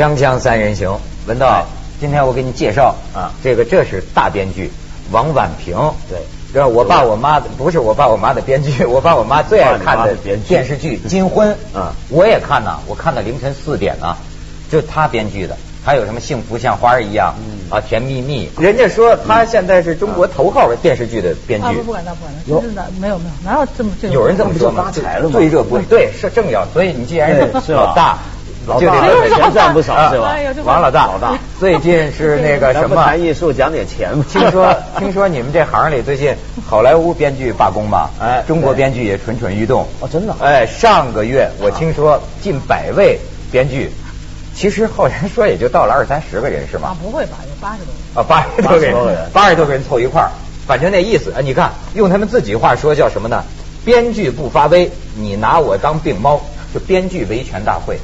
锵锵三人行，文道，今天我给你介绍啊，这个这是大编剧王婉平，对，这我爸我妈的不是 我爸我妈的编剧，我爸我妈最爱看的电视剧《金婚》，啊，我也看呐，我看到凌晨四点呢，就他编剧的，还有什么幸福像花一样，啊，甜蜜蜜，人家说他现在是中国头号的电视剧的编剧，啊，不敢当，不敢当，真的没有没有，哪有这么这有人这么说发财了吗？最热播，对，是正要，所以你既然是老大。老大钱赚不少是吧？王老大，老大，最近是那个什么？谈艺术讲点钱嘛。听说 听说你们这行里最近好莱坞编剧罢工吧？哎，中国编剧也蠢蠢欲动。哦，真的？哎，上个月我听说近百位编剧，其实后来说也就到了二三十个人是吗？啊，不会吧？有八十多个。啊，八十多个人，八十多个人凑一块儿，反正那意思啊，你看用他们自己话说叫什么呢？编剧不发威，你拿我当病猫，就编剧维权大会。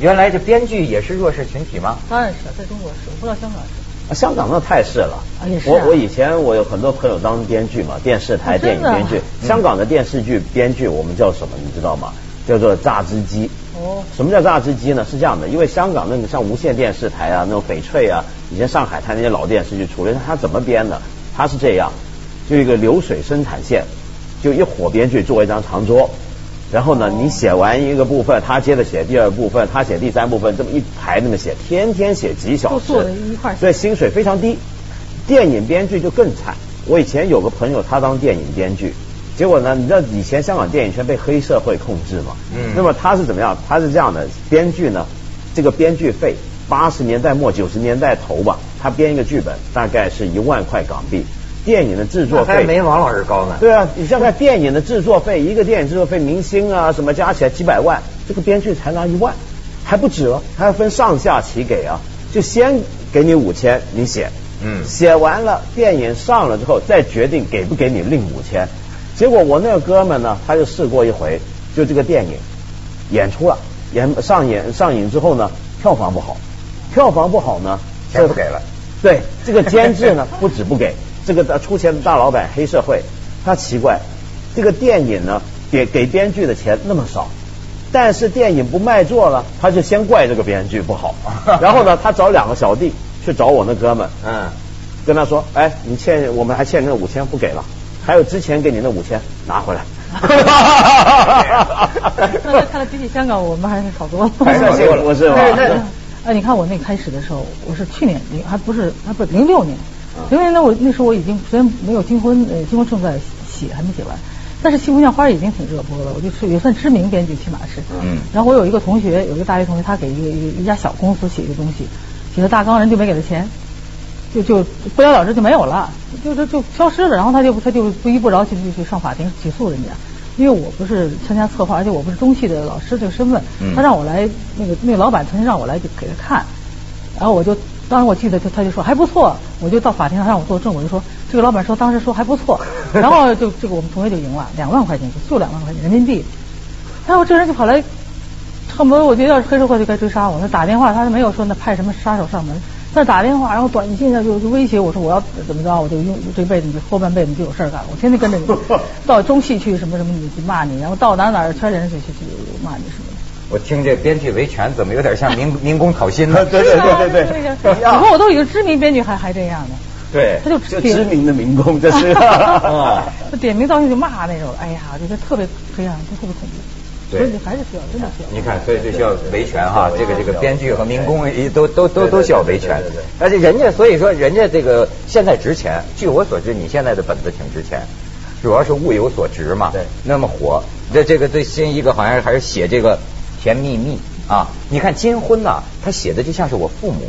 原来这编剧也是弱势群体吗？当然是，在中国是，我不知道香港是。香港那太是了。啊，也是。我我以前我有很多朋友当编剧嘛，电视台电影编剧。香港的电视剧编剧我们叫什么？你知道吗？叫做榨汁机。哦。什么叫榨汁机呢？是这样的，因为香港那个像无线电视台啊，那种翡翠啊，以前上海滩那些老电视剧出来，它怎么编的？它是这样，就一个流水生产线，就一伙编剧坐一张长桌。然后呢，你写完一个部分，他接着写第二部分，他写第三部分，这么一排那么写，天天写几小时，所以薪水非常低。电影编剧就更惨。我以前有个朋友，他当电影编剧，结果呢，你知道以前香港电影圈被黑社会控制嘛？嗯。那么他是怎么样？他是这样的，编剧呢，这个编剧费，八十年代末九十年代头吧，他编一个剧本大概是一万块港币。电影的制作费还没王老师高呢。对啊，你像看电影的制作费，一个电影制作费，明星啊什么加起来几百万，这个编剧才拿一万，还不止了，还要分上下期给啊。就先给你五千，你写，嗯，写完了电影上了之后，再决定给不给你另五千。结果我那个哥们呢，他就试过一回，就这个电影演出了，演上演上映之后呢，票房不好，票房不好呢，钱不给了。对，这个监制呢，不止不给。这个出钱的大老板黑社会，他奇怪，这个电影呢给给编剧的钱那么少，但是电影不卖座了，他就先怪这个编剧不好，然后呢他找两个小弟去找我那哥们，嗯，跟他说，哎，你欠我们还欠那五千不给了，还有之前给你那五千拿回来。那看来比起香港，我们还是好多了。还是我，我是吧？哎，你看我那开始的时候，我是去年零还不是还不零六年。因为呢，我那时候我已经虽然没有金婚，呃，金婚正在写，还没写完，但是《西湖像花》已经挺热播了，我就是也算知名编剧，起码是。嗯。然后我有一个同学，有一个大学同学，他给一个一一家小公司写一个东西，写的大纲，人就没给他钱，就就不了了之就没有了，就就就消失了。然后他就他就不依不饶，就就去上法庭起诉人家，因为我不是参加策划，而且我不是中戏的老师这个身份，他让我来那个那个老板曾经让我来给他看，然后我就。当时我记得他他就说还不错，我就到法庭上让我作证，我就说这个老板说当时说还不错，然后就这个我们同学就赢了两万块钱，就两万块钱人民币。然后这人就跑来，恨不得我觉得要是黑社会就该追杀我。他打电话，他没有说那派什么杀手上门，他打电话，然后短信上就就威胁我说我要怎么着，我就用这辈子你后半辈子就有事儿干，我天天跟着你到中戏去什么什么你去骂你，然后到哪哪儿圈人去去去骂你什么。我听这编剧维权怎么有点像民 民工讨薪呢？对对对对对，你说我都有知名编剧还还这样呢？对，他就就知名的民工这是，他点名道姓就骂那种，哎呀，我觉得特别黑暗，就特别恐怖。所以你还是需要，真的需要。你看，所以这需要维权哈，这个这个编剧和民工都都都都需要维权。而且人家所以说人家这个现在值钱，据我所知，你现在的本子挺值钱，主要是物有所值嘛。对。那么火，这这个最新一个好像还是写这个。甜蜜蜜啊！你看金婚呐，他写的就像是我父母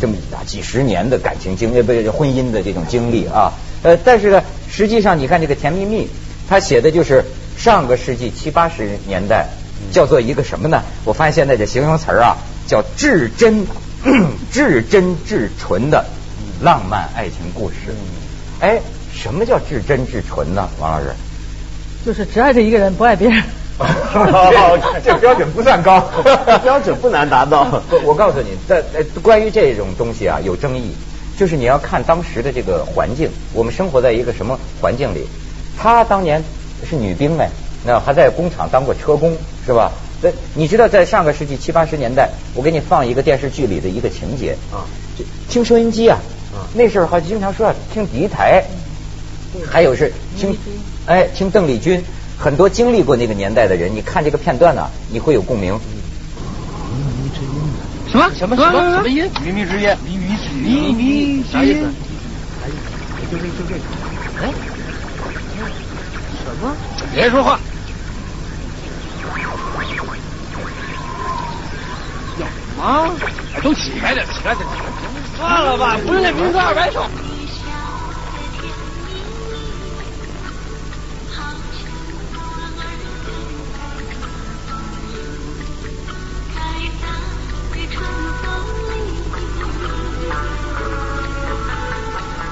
这么啊几十年的感情经历，不是婚姻的这种经历啊。呃，但是呢，实际上你看这个甜蜜蜜，他写的就是上个世纪七八十年代，叫做一个什么呢？我发现现在这形容词啊，叫至真、至真至纯的浪漫爱情故事。哎，什么叫至真至纯呢？王老师，就是只爱这一个人，不爱别人。这标准不算高，标准不难达到。我告诉你，在关于这种东西啊，有争议，就是你要看当时的这个环境，我们生活在一个什么环境里？她当年是女兵哎，那还在工厂当过车工是吧？那，你知道在上个世纪七八十年代，我给你放一个电视剧里的一个情节啊，听收音机啊，那时候好经常说听敌台，还有是听，哎，听邓丽君，很多经历过那个年代的人，你看这个片段呢，你会有共鸣。什么什么什么什么音？靡靡之音，靡靡之音，靡靡啥意思？哎，就这就这个。哎，什么？别说话。有吗？都起开点，起来点。算了吧，不是那名字二百首。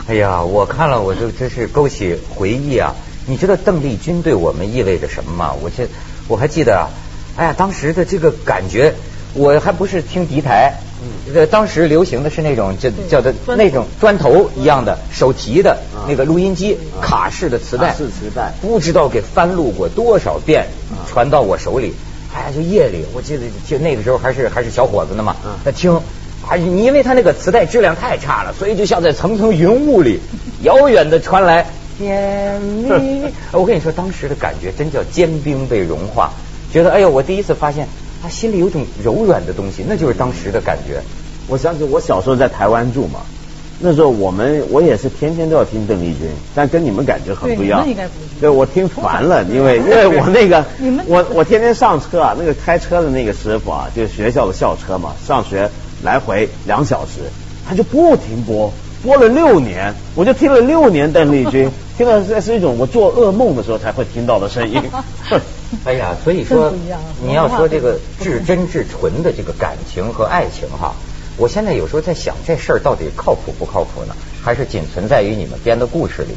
哎呀，我看了，我就真是勾起回忆啊！你知道邓丽君对我们意味着什么吗？我这我还记得啊，哎呀，当时的这个感觉，我还不是听敌台，嗯，当时流行的是那种叫叫的那种砖头一样的手提的那个录音机，卡式的磁带，是磁带，不知道给翻录过多少遍，传到我手里，哎呀，就夜里，我记得就那个时候还是还是小伙子呢嘛，在听。啊，你因为他那个磁带质量太差了，所以就像在层层云雾里，遥远的传来 甜蜜。我跟你说，当时的感觉真叫坚冰被融化，觉得哎呦，我第一次发现他心里有种柔软的东西，那就是当时的感觉。我想起我小时候在台湾住嘛，那时候我们我也是天天都要听邓丽君，但跟你们感觉很不一样。对，我听烦了，因为因为我那个我我天天上车啊，那个开车的那个师傅啊，就是学校的校车嘛，上学。来回两小时，他就不停播，播了六年，我就听了六年邓丽君，听到这是一种我做噩梦的时候才会听到的声音。哎呀，所以说你要说这个至真至纯的这个感情和爱情哈，我现在有时候在想这事儿到底靠谱不靠谱呢？还是仅存在于你们编的故事里？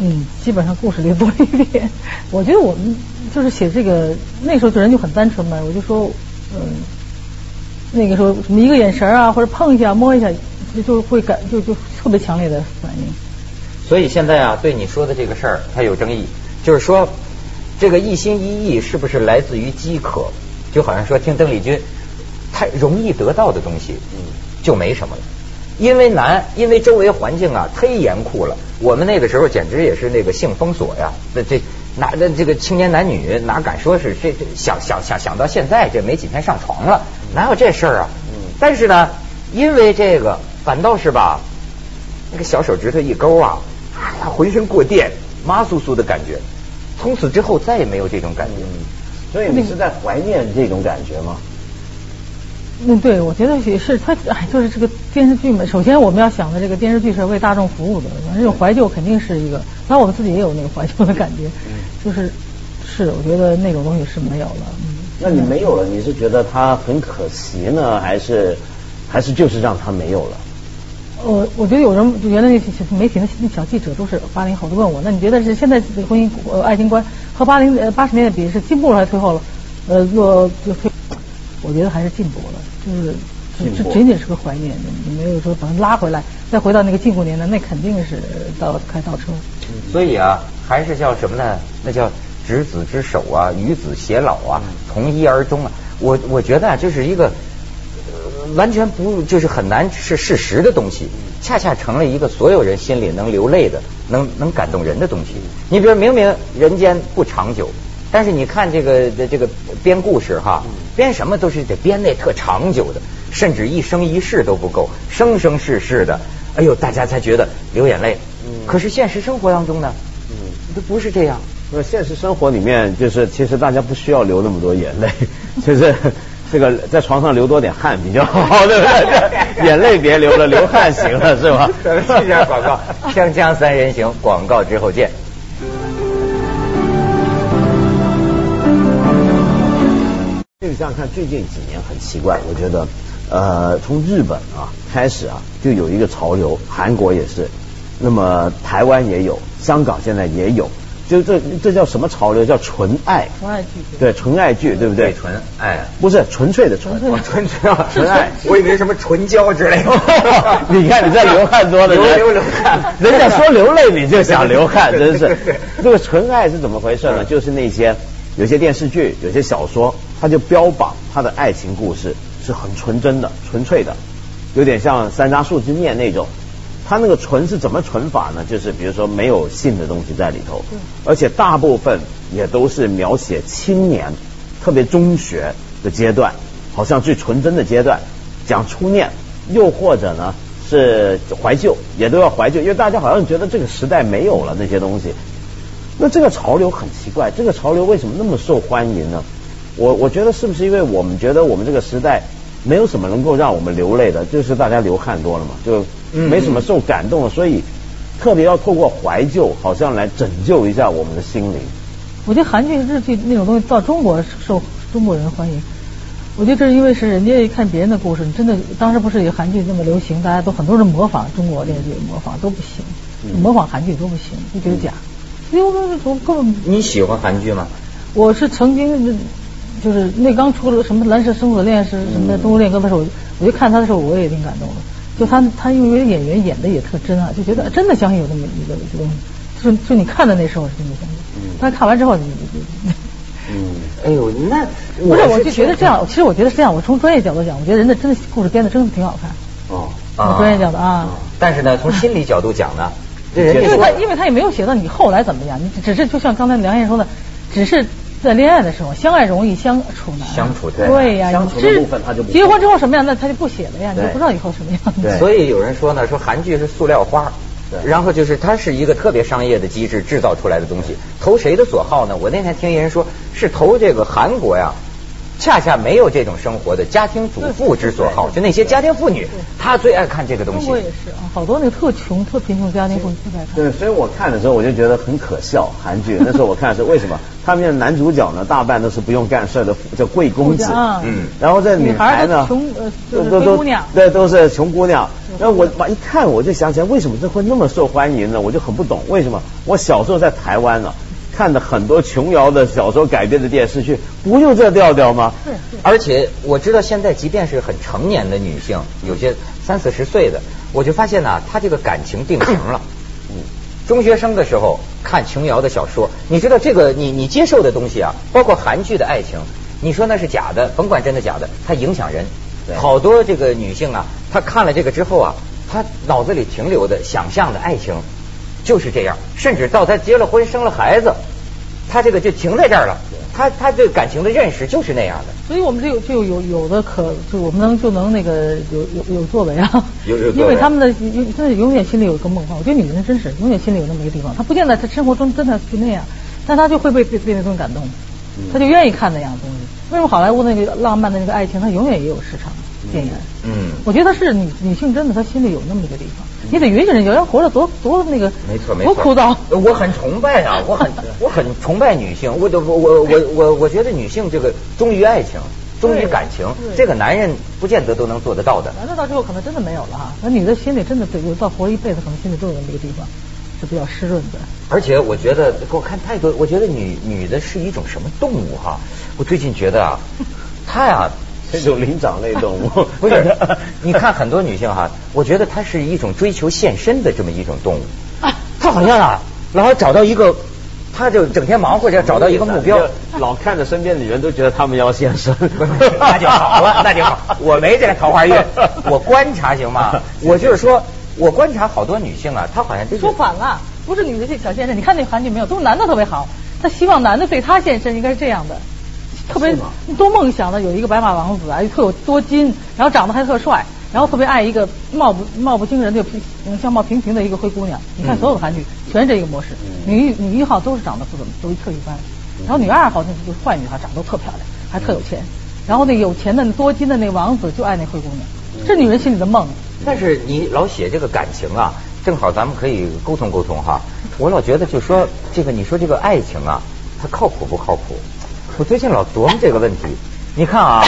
嗯，基本上故事里多一点。我觉得我们就是写这个那时候人就很单纯嘛，我就说嗯。那个时候什么一个眼神啊，或者碰一下、摸一下，就就会感就就特别强烈的反应。所以现在啊，对你说的这个事儿，它有争议，就是说这个一心一意是不是来自于饥渴？就好像说听邓丽君，太容易得到的东西，就没什么了。因为难，因为周围环境啊忒严酷了。我们那个时候简直也是那个性封锁呀，那这哪的这个青年男女哪敢说是这这想想想想到现在这没几天上床了。哪有这事儿啊？但是呢，因为这个，反倒是吧，那个小手指头一勾啊，哎呀，浑身过电，麻酥酥的感觉。从此之后再也没有这种感觉。所以你是在怀念这种感觉吗？嗯，对，我觉得也是。他哎，就是这个电视剧嘛。首先我们要想的这个电视剧是为大众服务的，反正这种怀旧肯定是一个。然我们自己也有那个怀旧的感觉，就是是，我觉得那种东西是没有了。那你没有了，你是觉得他很可惜呢，还是还是就是让他没有了？我我觉得有人原来那些媒体那那小记者都是八零后，都问我，那你觉得是现在这个婚姻呃爱情观和八零呃八十年代比是进步了还是退后了？呃，若就退，我觉得还是进步了，就是这仅仅是个怀念，你没有说把它拉回来，再回到那个进步年代，那肯定是倒开倒车。所以啊，还是叫什么呢？那叫。执子之手啊，与子偕老啊，从一而终啊。我我觉得啊，这是一个完全不就是很难是事实的东西，恰恰成了一个所有人心里能流泪的、能能感动人的东西。你比如明明人间不长久，但是你看这个这个编故事哈，编什么都是得编那特长久的，甚至一生一世都不够，生生世世的，哎呦，大家才觉得流眼泪。可是现实生活当中呢，都不是这样。那现实生活里面，就是其实大家不需要流那么多眼泪，就是这个在床上流多点汗比较好，对不对？眼泪别流了，流汗行了，是吧？一下广告，锵锵三人行，广告之后见。这个想想看，最近几年很奇怪，我觉得，呃，从日本啊开始啊，就有一个潮流，韩国也是，那么台湾也有，香港现在也有。就这这叫什么潮流？叫纯爱。纯爱剧。对，纯爱剧，对不对？纯爱。不是纯粹的纯。纯粹啊，纯爱。我以为什么纯胶之类的。你看你在流汗多的人。流流汗。人家说流泪你就想流汗，真是。这个纯爱是怎么回事呢？就是那些有些电视剧、有些小说，它就标榜它的爱情故事是很纯真的、纯粹的，有点像山楂树之恋那种。它那个纯是怎么纯法呢？就是比如说没有性的东西在里头，而且大部分也都是描写青年，特别中学的阶段，好像最纯真的阶段，讲初恋，又或者呢是怀旧，也都要怀旧，因为大家好像觉得这个时代没有了那些东西。那这个潮流很奇怪，这个潮流为什么那么受欢迎呢？我我觉得是不是因为我们觉得我们这个时代没有什么能够让我们流泪的，就是大家流汗多了嘛，就没什么受感动，所以特别要透过怀旧，好像来拯救一下我们的心灵。我觉得韩剧、日剧那种东西到中国受中国人欢迎，我觉得这是因为是人家一看别人的故事，你真的当时不是有韩剧那么流行，大家都很多人模仿中国电视剧，模仿都不行，模仿韩剧都不行，就觉得假。因为我根本你喜欢韩剧吗？我是曾经就是那刚出了什么《蓝色生死恋》是什么《动物恋歌》的时候，我就看他的时候，我也挺感动的。就他他因为演员演的也特真啊，就觉得真的相信有这么一个东西。就就你看的那时候是真的相信，但看完之后你你嗯，哎呦，那不是我就觉得这样，其实我觉得是这样。我从专业角度讲，我觉得人的真的故事编的真的挺好看。哦，专业角度啊。但是呢，从心理角度讲呢？因为他因为他也没有写到你后来怎么样，你只是就像刚才梁先生说的，只是在恋爱的时候，相爱容易相处难。相处对呀，相处的部分他就结婚之后什么样，那他就不写了呀，你就不知道以后什么样。对所以有人说呢，说韩剧是塑料花，然后就是它是一个特别商业的机制制造出来的东西，投谁的所好呢？我那天听一人说，是投这个韩国呀。恰恰没有这种生活的家庭主妇之所好，就那些家庭妇女，她最爱看这个东西。我也是啊，好多那个特穷、特贫穷家庭妇女特爱看。对，所以我看的时候我就觉得很可笑，韩剧那时候我看的是为什么？他们的男主角呢，大半都是不用干事的，叫贵公子。嗯。然后这女孩呢，穷呃，都都姑娘。对，都是穷姑娘。那我一看我就想起来，为什么这会那么受欢迎呢？我就很不懂为什么。我小时候在台湾呢。看的很多琼瑶的小说改编的电视剧，不就这调调吗？是。而且我知道现在，即便是很成年的女性，有些三四十岁的，我就发现呢，她这个感情定型了。嗯。中学生的时候看琼瑶的小说，你知道这个你你接受的东西啊，包括韩剧的爱情，你说那是假的，甭管真的假的，它影响人。好多这个女性啊，她看了这个之后啊，她脑子里停留的想象的爱情。就是这样，甚至到他结了婚、生了孩子，他这个就停在这儿了。他他对感情的认识就是那样的。所以我们这有就有有的可就我们能就能那个有有有作为啊。有有 因为他们的真的永远心里有一个梦幻。我觉得女人真是永远心里有那么一个地方，她不见得她生活中真的是那样，但她就会被被被那东西感动，她就愿意看那样的东西。为什么好莱坞那个浪漫的那个爱情，它永远也有市场？电影。嗯。我觉得是女女性真的，她心里有那么一个地方。你得允许人，家人活着多多那个，没错没错，多枯燥。我很崇拜啊，我很 我很崇拜女性。我我我我我我觉得女性这个忠于爱情，忠于感情，这个男人不见得都能做得到的。男的到最后可能真的没有了哈，那女的心里真的有到活一辈子，可能心里都有那个地方是比较湿润的。而且我觉得给我看太多，我觉得女女的是一种什么动物哈？我最近觉得啊，她呀。这种灵长类动物 不是？你看很多女性哈，我觉得她是一种追求献身的这么一种动物。她好像啊，然后找到一个，她就整天忙活着找到一个目标，老看着身边的人都觉得他们要献身，那就好了，那就好。我没这个桃花运，我观察行吗？我就是说，我观察好多女性啊，她好像说反了，不是女的去想献身。你看那韩剧没有，都是男的特别好，她希望男的对她献身，应该是这样的。特别多梦想的有一个白马王子啊，又特有多金，然后长得还特帅，然后特别爱一个貌不貌不惊人的平相貌平平的一个灰姑娘。你看所有的韩剧全是这个模式，女女一号都是长得不怎么，都特一般，然后女二号那就是坏女孩，长得都特漂亮，还特有钱，然后那有钱的多金的那王子就爱那灰姑娘，这女人心里的梦。但是你老写这个感情啊，正好咱们可以沟通沟通哈。我老觉得就说这个，你说这个爱情啊，它靠谱不靠谱？我最近老琢磨这个问题，你看啊，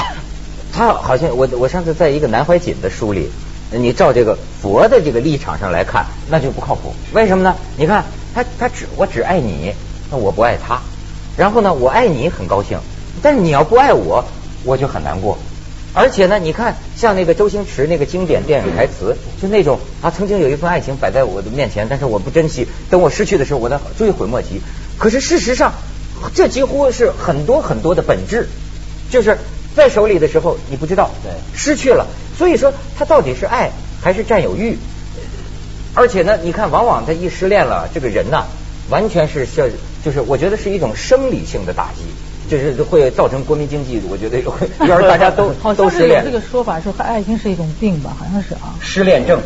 他好像我我上次在一个南怀瑾的书里，你照这个佛的这个立场上来看，那就不靠谱。为什么呢？你看他他只我只爱你，那我不爱他。然后呢，我爱你很高兴，但是你要不爱我，我就很难过。而且呢，你看像那个周星驰那个经典电影台词，就那种啊，曾经有一份爱情摆在我的面前，但是我不珍惜，等我失去的时候，我的追悔莫及。可是事实上。这几乎是很多很多的本质，就是在手里的时候你不知道，对，失去了。所以说，他到底是爱还是占有欲？而且呢，你看，往往他一失恋了，这个人呐，完全是像，就是我觉得是一种生理性的打击，就是会造成国民经济，我觉得会，要是大家都 都失恋。这个说法说爱情是一种病吧，好像是啊。失恋症。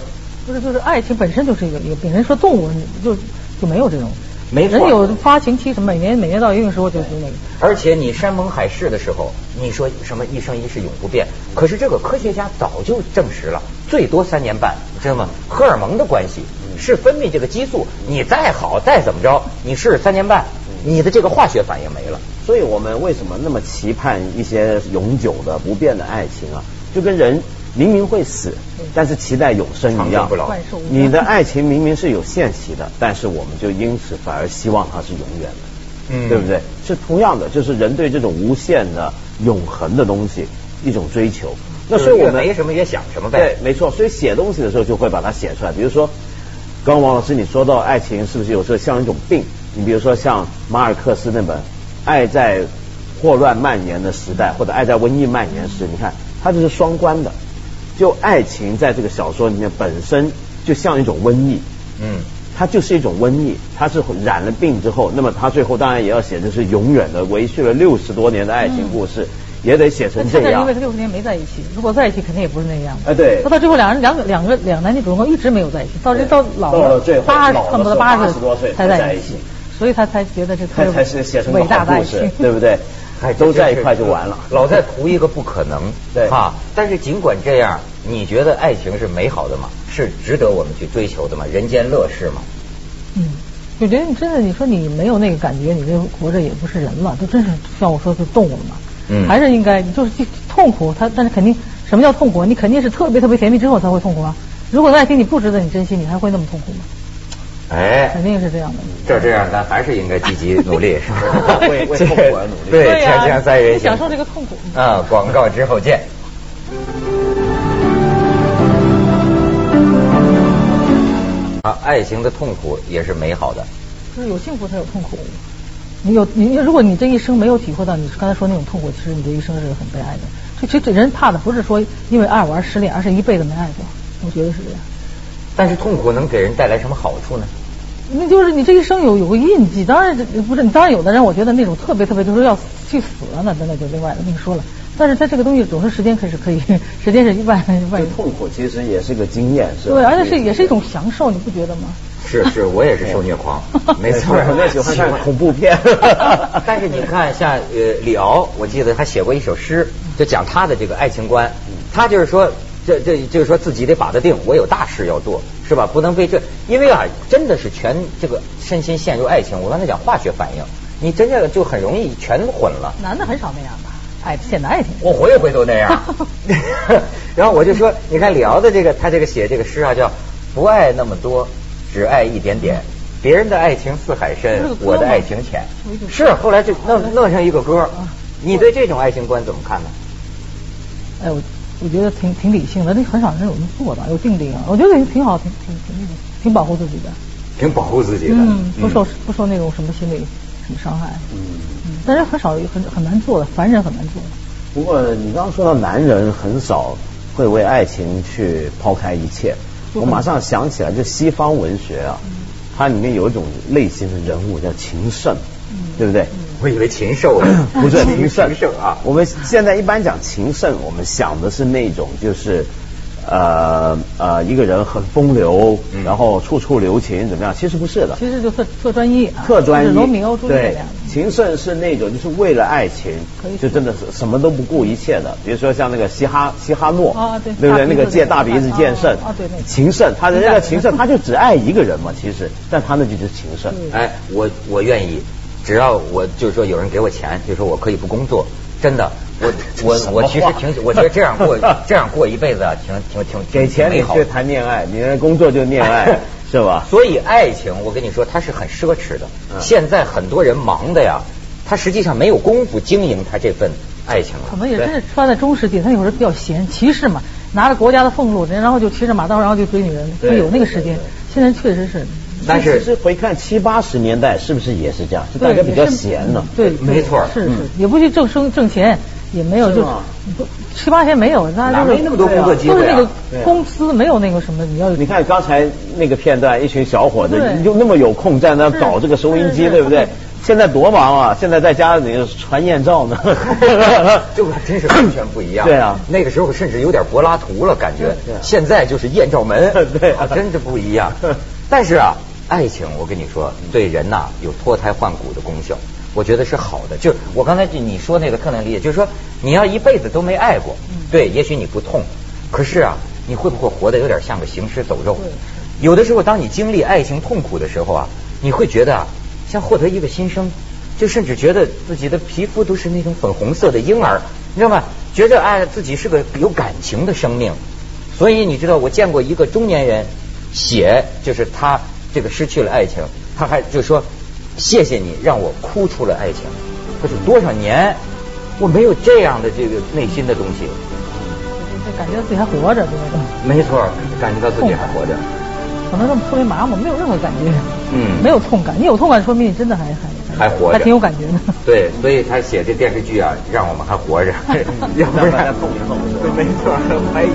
不是，就是爱情本身就是一个一个病。人说动物就就没有这种。没人有发情期，什么每年每年到一定时候就是那个。而且你山盟海誓的时候，你说什么一生一世永不变？可是这个科学家早就证实了，最多三年半，你知道吗？荷尔蒙的关系是分泌这个激素，你再好再怎么着，你试三年半，你的这个化学反应没了。所以我们为什么那么期盼一些永久的不变的爱情啊？就跟人。明明会死，但是期待永生一样。你的爱情明明是有限期的，但是我们就因此反而希望它是永远的，嗯，对不对？是同样的，就是人对这种无限的、永恒的东西一种追求。那所以我们没什么也想什么呗。对，没错。所以写东西的时候就会把它写出来。比如说，刚刚王老师你说到爱情是不是有时候像一种病？你比如说像马尔克斯那本《爱在霍乱蔓延的时代》或者《爱在瘟疫蔓延时》，你看它就是双关的。就爱情在这个小说里面本身就像一种瘟疫，嗯，它就是一种瘟疫，它是染了病之后，那么他最后当然也要写的是永远的维续了六十多年的爱情故事，也得写成这样。因为他六十年没在一起，如果在一起肯定也不是那样。哎，对。他到最后两人两两个两男女主人公一直没有在一起，到这到老了八差不多八十多岁才在一起，所以他才觉得这才才是写成伟大的爱情，对不对？哎，都在一块就完了，老在图一个不可能，对哈。但是尽管这样，你觉得爱情是美好的吗？是值得我们去追求的吗？人间乐事吗？嗯，我觉得你真的，你说你没有那个感觉，你这活着也不是人了，就真是像我说是动物了嘛。嗯，还是应该，就是痛苦，他但是肯定什么叫痛苦？你肯定是特别特别甜蜜之后才会痛苦啊。如果爱情你不值得你珍惜，你还会那么痛苦吗？哎，肯定是这样的。这这样，咱还是应该积极努力，是吧？为为痛苦而努力。对，锵锵三人行，享受这个痛苦。啊，广告之后见。啊，爱情的痛苦也是美好的。就是有幸福才有痛苦。你有你，如果你这一生没有体会到你刚才说那种痛苦，其实你这一生是很悲哀的。这其实人怕的不是说因为爱我而失恋，而是一辈子没爱过。我觉得是这样。但是痛苦能给人带来什么好处呢？那就是你这一生有有个印记，当然不是，你当然有的人我觉得那种特别特别就是要去死了，那那就另外的另说了。但是他这个东西总是时间可是可以，时间是一万万。痛苦其实也是个经验，是吧？对，而且是也是一种享受，你不觉得吗？是是，我也是受虐狂，没错，我也喜欢看恐怖片。但是你看，像呃李敖，我记得他写过一首诗，就讲他的这个爱情观，他就是说。这这就是说自己得把得定，我有大事要做，是吧？不能被这，因为啊，真的是全这个身心陷入爱情。我刚才讲化学反应，你真的就很容易全混了。男的很少那样吧？爱显得爱情，我回回都那样。然后我就说，你看李敖的这个，他这个写这个诗啊，叫不爱那么多，只爱一点点。别人的爱情似海深，我的爱情浅。是后来就弄弄成一个歌。你对这种爱情观怎么看呢？哎我。我觉得挺挺理性的，那很少人有人做的，有定力啊。我觉得挺好，挺挺挺那个，挺保护自己的。挺保护自己的。嗯，不受不受那种什么心理什么伤害。嗯嗯。但是很少很很难做的，凡人很难做。不过你刚刚说到男人很少会为爱情去抛开一切，我马上想起来，就西方文学啊，它里面有一种类型的人物叫情圣，对不对？我以为禽兽，不是禽圣啊。我们现在一般讲情圣，我们想的是那种就是呃呃一个人很风流，然后处处留情，怎么样？其实不是的。其实就特特专一，特专一。罗密欧对情圣是那种就是为了爱情，就真的是什么都不顾一切的。比如说像那个西哈西哈诺，啊对，对不对？那个借大鼻子剑圣，啊对对。情圣，他人家的情圣，他就只爱一个人嘛，其实，但他那就是情圣。哎，我我愿意。只要我就是说有人给我钱，就说我可以不工作，真的，我我我其实挺，我觉得这样过 这样过一辈子啊，挺挺挺给钱你去谈恋爱，你的工作就恋爱 是吧？所以爱情，我跟你说，它是很奢侈的。现在很多人忙的呀，他实际上没有功夫经营他这份爱情了。可能也真是穿在中世纪，他有时候比较闲，骑士嘛，拿着国家的俸禄，然后就骑着马刀，然后就追女人，他有那个时间。现在确实是。但是其实回看七八十年代，是不是也是这样？就大家比较闲呢。对，没错是是，也不去挣生挣钱，也没有就不七八天没有，大家就是没那么多工作机会就是那个公司没有那个什么，你要你看刚才那个片段，一群小伙子你就那么有空在那搞这个收音机，对不对？现在多忙啊！现在在家里传艳照呢。这个真是完全不一样。对啊那个时候甚至有点柏拉图了，感觉。现在就是艳照门，对啊真是不一样。但是啊，爱情我跟你说，对人呐有脱胎换骨的功效，我觉得是好的。就是我刚才你说那个特能理解，就是说你要一辈子都没爱过，对，也许你不痛，可是啊，你会不会活得有点像个行尸走肉？有的时候，当你经历爱情痛苦的时候啊，你会觉得啊，像获得一个新生，就甚至觉得自己的皮肤都是那种粉红色的婴儿，你知道吗？觉得哎，自己是个有感情的生命。所以你知道，我见过一个中年人写，就是他这个失去了爱情，他还就说谢谢你让我哭出了爱情。可是多少年我没有这样的这个内心的东西，感觉自己还活着，对吧？没错，感觉到自己还活着。可能这么特别麻木，没有任何感觉，嗯没有痛感。你有痛感，说明你真的还还还活着，还挺有感觉的。对，所以他写这电视剧啊，让我们还活着，要不然动一动。没错，还有